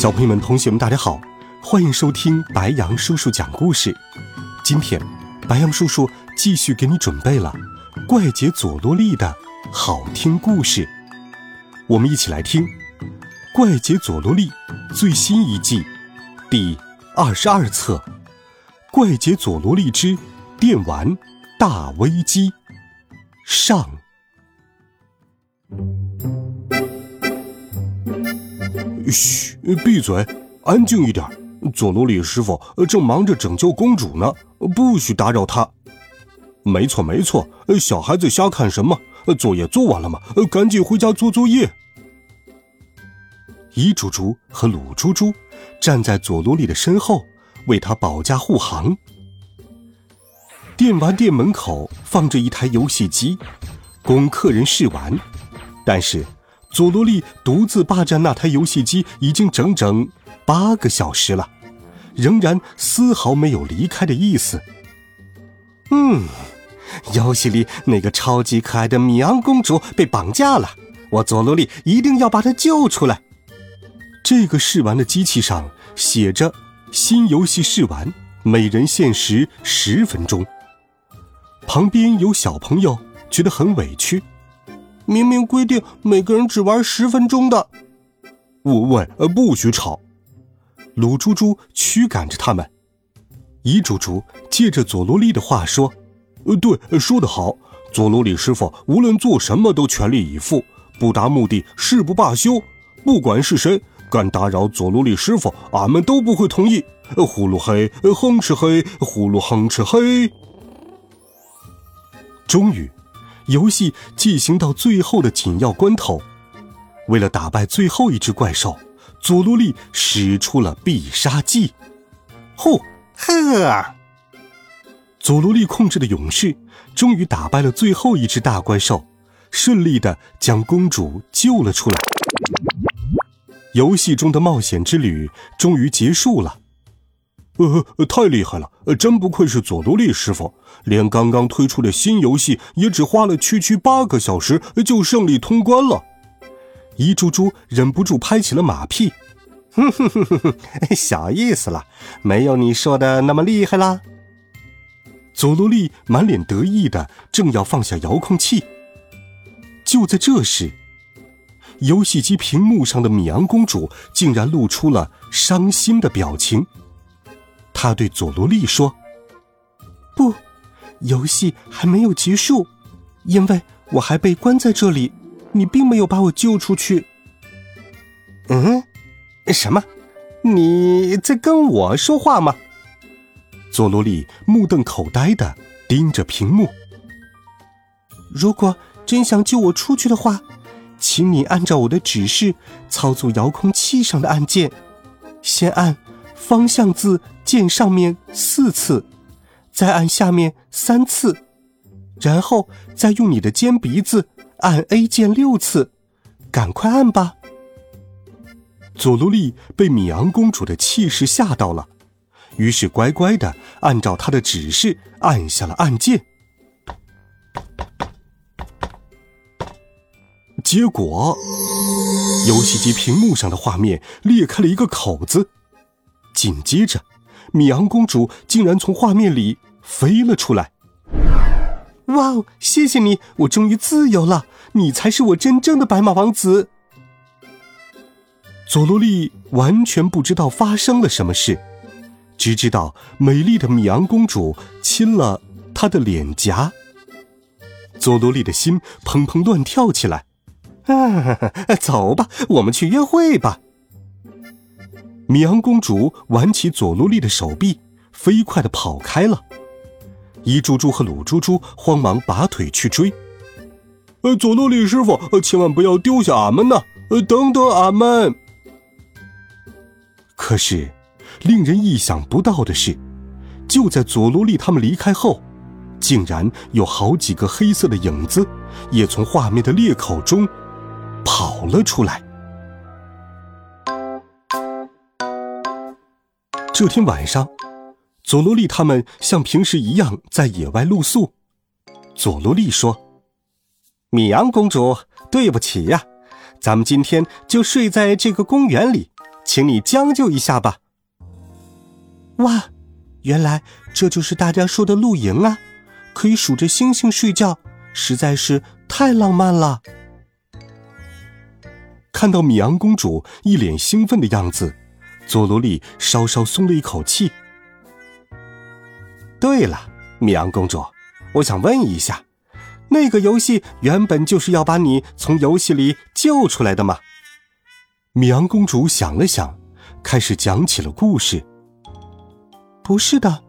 小朋友们、同学们，大家好，欢迎收听白羊叔叔讲故事。今天，白羊叔叔继续给你准备了《怪杰佐罗利》的好听故事，我们一起来听《怪杰佐罗利》最新一季第二十二册《怪杰佐罗利之电玩大危机》上。嘘，闭嘴，安静一点。佐罗里师傅正忙着拯救公主呢，不许打扰他。没错，没错，小孩子瞎看什么？作业做完了吗？赶紧回家做作业。伊猪猪和鲁猪猪站在佐罗里的身后，为他保驾护航。电玩店门口放着一台游戏机，供客人试玩，但是。佐罗利独自霸占那台游戏机已经整整八个小时了，仍然丝毫没有离开的意思。嗯，游戏里那个超级可爱的米昂公主被绑架了，我佐罗利一定要把她救出来。这个试玩的机器上写着：“新游戏试玩，每人限时十分钟。”旁边有小朋友觉得很委屈。明明规定每个人只玩十分钟的。喂喂，不许吵！鲁猪猪驱赶着他们。伊猪猪借着佐罗利的话说：“呃，对，说得好。佐罗里师傅无论做什么都全力以赴，不达目的誓不罢休。不管是谁敢打扰佐罗里师傅，俺们都不会同意。呼噜嘿，哼哧嘿，呼噜哼哧嘿。”终于。游戏进行到最后的紧要关头，为了打败最后一只怪兽，佐罗利使出了必杀技。呼呵！佐罗利控制的勇士终于打败了最后一只大怪兽，顺利的将公主救了出来。游戏中的冒险之旅终于结束了。呃，太厉害了！真不愧是佐罗利师傅，连刚刚推出的新游戏也只花了区区八个小时就胜利通关了。一猪猪忍不住拍起了马屁，哼哼哼哼哼，小意思了，没有你说的那么厉害啦。佐罗利满脸得意的正要放下遥控器，就在这时，游戏机屏幕上的米昂公主竟然露出了伤心的表情。他对佐罗利说：“不，游戏还没有结束，因为我还被关在这里。你并没有把我救出去。”“嗯，什么？你在跟我说话吗？”佐罗利目瞪口呆的盯着屏幕。“如果真想救我出去的话，请你按照我的指示操作遥控器上的按键，先按。”方向字键上面四次，再按下面三次，然后再用你的尖鼻子按 A 键六次，赶快按吧！佐罗利被米昂公主的气势吓到了，于是乖乖的按照她的指示按下了按键。结果，游戏机屏幕上的画面裂开了一个口子。紧接着，米昂公主竟然从画面里飞了出来。哇哦！谢谢你，我终于自由了。你才是我真正的白马王子。佐罗利完全不知道发生了什么事，只知道美丽的米昂公主亲了他的脸颊。佐罗利的心砰砰乱跳起来。啊，走吧，我们去约会吧。米昂公主挽起佐罗利的手臂，飞快的跑开了。伊猪猪和鲁猪猪慌忙拔腿去追。呃，佐罗利师傅，千万不要丢下俺们呐！呃，等等俺们！可是，令人意想不到的是，就在佐罗利他们离开后，竟然有好几个黑色的影子也从画面的裂口中跑了出来。这天晚上，佐罗利他们像平时一样在野外露宿。佐罗利说：“米阳公主，对不起呀，咱们今天就睡在这个公园里，请你将就一下吧。”哇，原来这就是大家说的露营啊！可以数着星星睡觉，实在是太浪漫了。看到米阳公主一脸兴奋的样子。佐罗莉稍稍松了一口气。对了，米昂公主，我想问一下，那个游戏原本就是要把你从游戏里救出来的吗？米昂公主想了想，开始讲起了故事。不是的，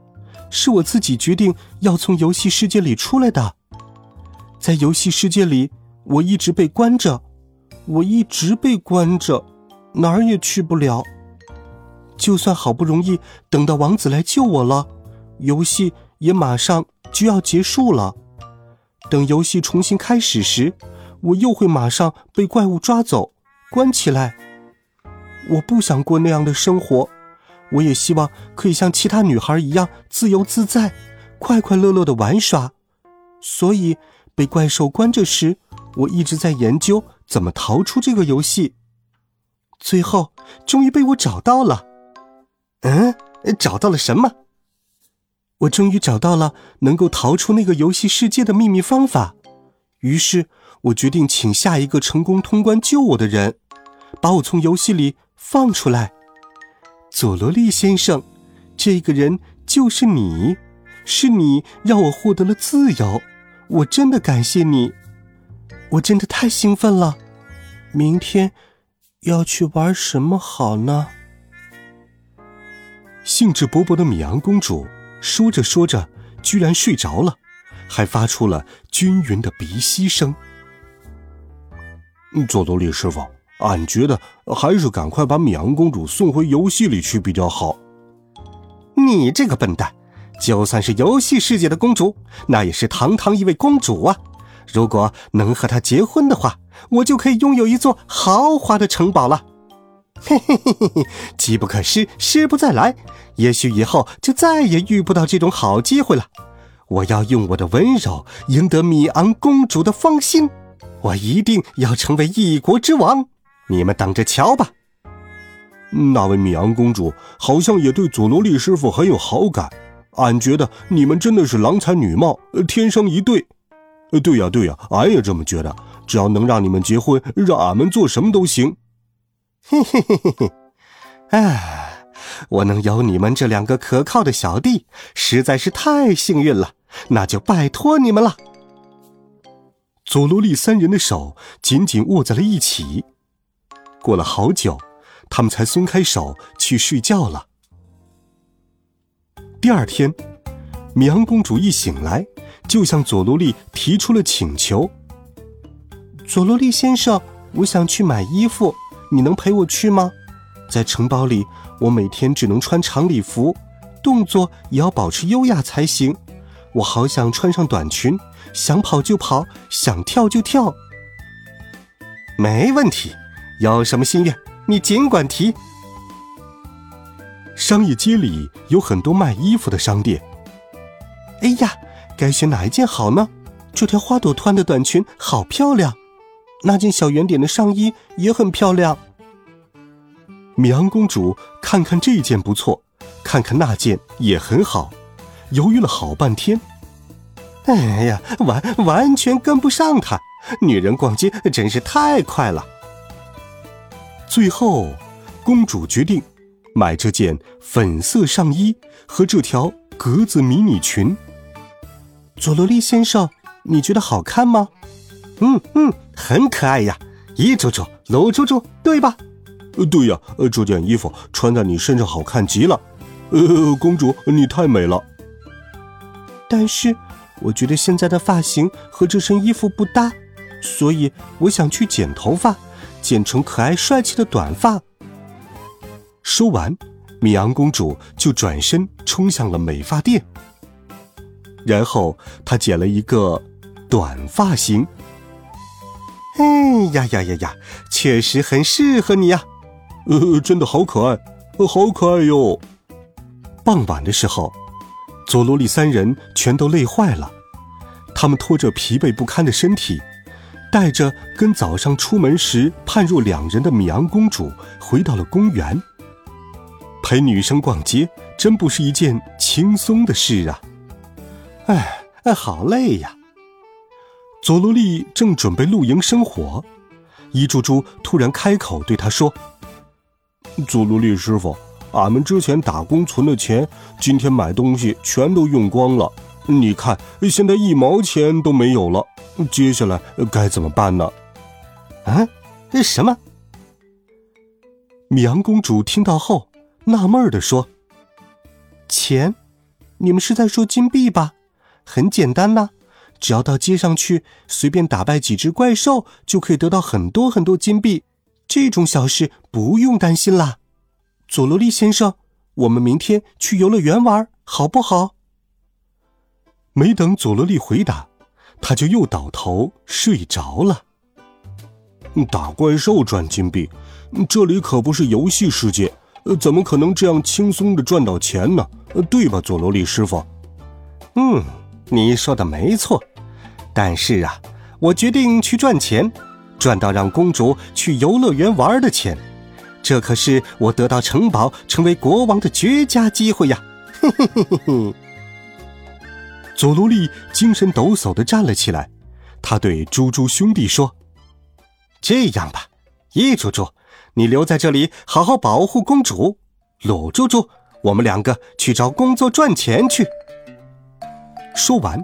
是我自己决定要从游戏世界里出来的。在游戏世界里，我一直被关着，我一直被关着，哪儿也去不了。就算好不容易等到王子来救我了，游戏也马上就要结束了。等游戏重新开始时，我又会马上被怪物抓走，关起来。我不想过那样的生活，我也希望可以像其他女孩一样自由自在、快快乐乐的玩耍。所以被怪兽关着时，我一直在研究怎么逃出这个游戏。最后，终于被我找到了。嗯，找到了什么？我终于找到了能够逃出那个游戏世界的秘密方法。于是，我决定请下一个成功通关救我的人，把我从游戏里放出来。佐罗利先生，这个人就是你，是你让我获得了自由。我真的感谢你，我真的太兴奋了。明天要去玩什么好呢？兴致勃勃的米昂公主说着说着，居然睡着了，还发出了均匀的鼻息声。佐多利师傅，俺觉得还是赶快把米昂公主送回游戏里去比较好。你这个笨蛋，就算是游戏世界的公主，那也是堂堂一位公主啊！如果能和她结婚的话，我就可以拥有一座豪华的城堡了。嘿嘿嘿嘿嘿，机不可失，失不再来。也许以后就再也遇不到这种好机会了。我要用我的温柔赢得米昂公主的芳心，我一定要成为一国之王。你们等着瞧吧。那位米昂公主好像也对佐罗利师傅很有好感。俺觉得你们真的是郎才女貌，天生一对。对呀对呀，俺也这么觉得。只要能让你们结婚，让俺们做什么都行。嘿嘿嘿嘿嘿，哎，我能有你们这两个可靠的小弟，实在是太幸运了。那就拜托你们了。佐罗利三人的手紧紧握在了一起，过了好久，他们才松开手去睡觉了。第二天，米昂公主一醒来，就向佐罗利提出了请求：“佐罗利先生，我想去买衣服。”你能陪我去吗？在城堡里，我每天只能穿长礼服，动作也要保持优雅才行。我好想穿上短裙，想跑就跑，想跳就跳。没问题，有什么心愿你尽管提。商业街里有很多卖衣服的商店。哎呀，该选哪一件好呢？这条花朵图案的短裙好漂亮。那件小圆点的上衣也很漂亮。米昂公主看看这件不错，看看那件也很好，犹豫了好半天。哎呀，完完全跟不上她。女人逛街真是太快了。最后，公主决定买这件粉色上衣和这条格子迷你裙。佐罗利先生，你觉得好看吗？嗯嗯，很可爱呀，一猪猪，鲁猪猪，对吧？呃，对呀，呃，这件衣服穿在你身上好看极了。呃，公主，你太美了。但是，我觉得现在的发型和这身衣服不搭，所以我想去剪头发，剪成可爱帅气的短发。说完，米阳公主就转身冲向了美发店，然后她剪了一个短发型。哎呀呀呀呀，确实很适合你呀！呃，真的好可爱，好可爱哟！傍晚的时候，佐罗利三人全都累坏了，他们拖着疲惫不堪的身体，带着跟早上出门时判若两人的米昂公主，回到了公园。陪女生逛街真不是一件轻松的事啊！哎，哎，好累呀！佐罗利正准备露营生火，伊猪猪突然开口对他说：“佐罗利师傅，俺们之前打工存的钱，今天买东西全都用光了。你看，现在一毛钱都没有了。接下来该怎么办呢？”啊？这什么？米阳公主听到后纳闷的说：“钱？你们是在说金币吧？很简单呐。”只要到街上去，随便打败几只怪兽，就可以得到很多很多金币。这种小事不用担心啦。佐罗利先生，我们明天去游乐园玩，好不好？没等佐罗利回答，他就又倒头睡着了。打怪兽赚金币，这里可不是游戏世界，怎么可能这样轻松的赚到钱呢？对吧，佐罗利师傅？嗯，你说的没错。但是啊，我决定去赚钱，赚到让公主去游乐园玩的钱，这可是我得到城堡、成为国王的绝佳机会呀！嘿嘿嘿嘿。佐罗利精神抖擞的站了起来，他对猪猪兄弟说：“这样吧，一猪猪，你留在这里好好保护公主；鲁猪猪，我们两个去找工作赚钱去。”说完。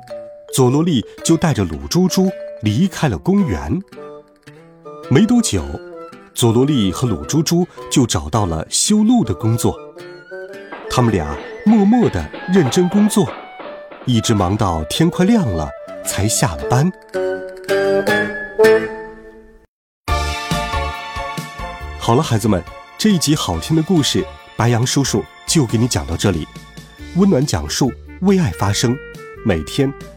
佐罗利就带着鲁猪猪离开了公园。没多久，佐罗利和鲁猪猪就找到了修路的工作。他们俩默默的认真工作，一直忙到天快亮了才下了班。好了，孩子们，这一集好听的故事，白杨叔叔就给你讲到这里。温暖讲述，为爱发声，每天。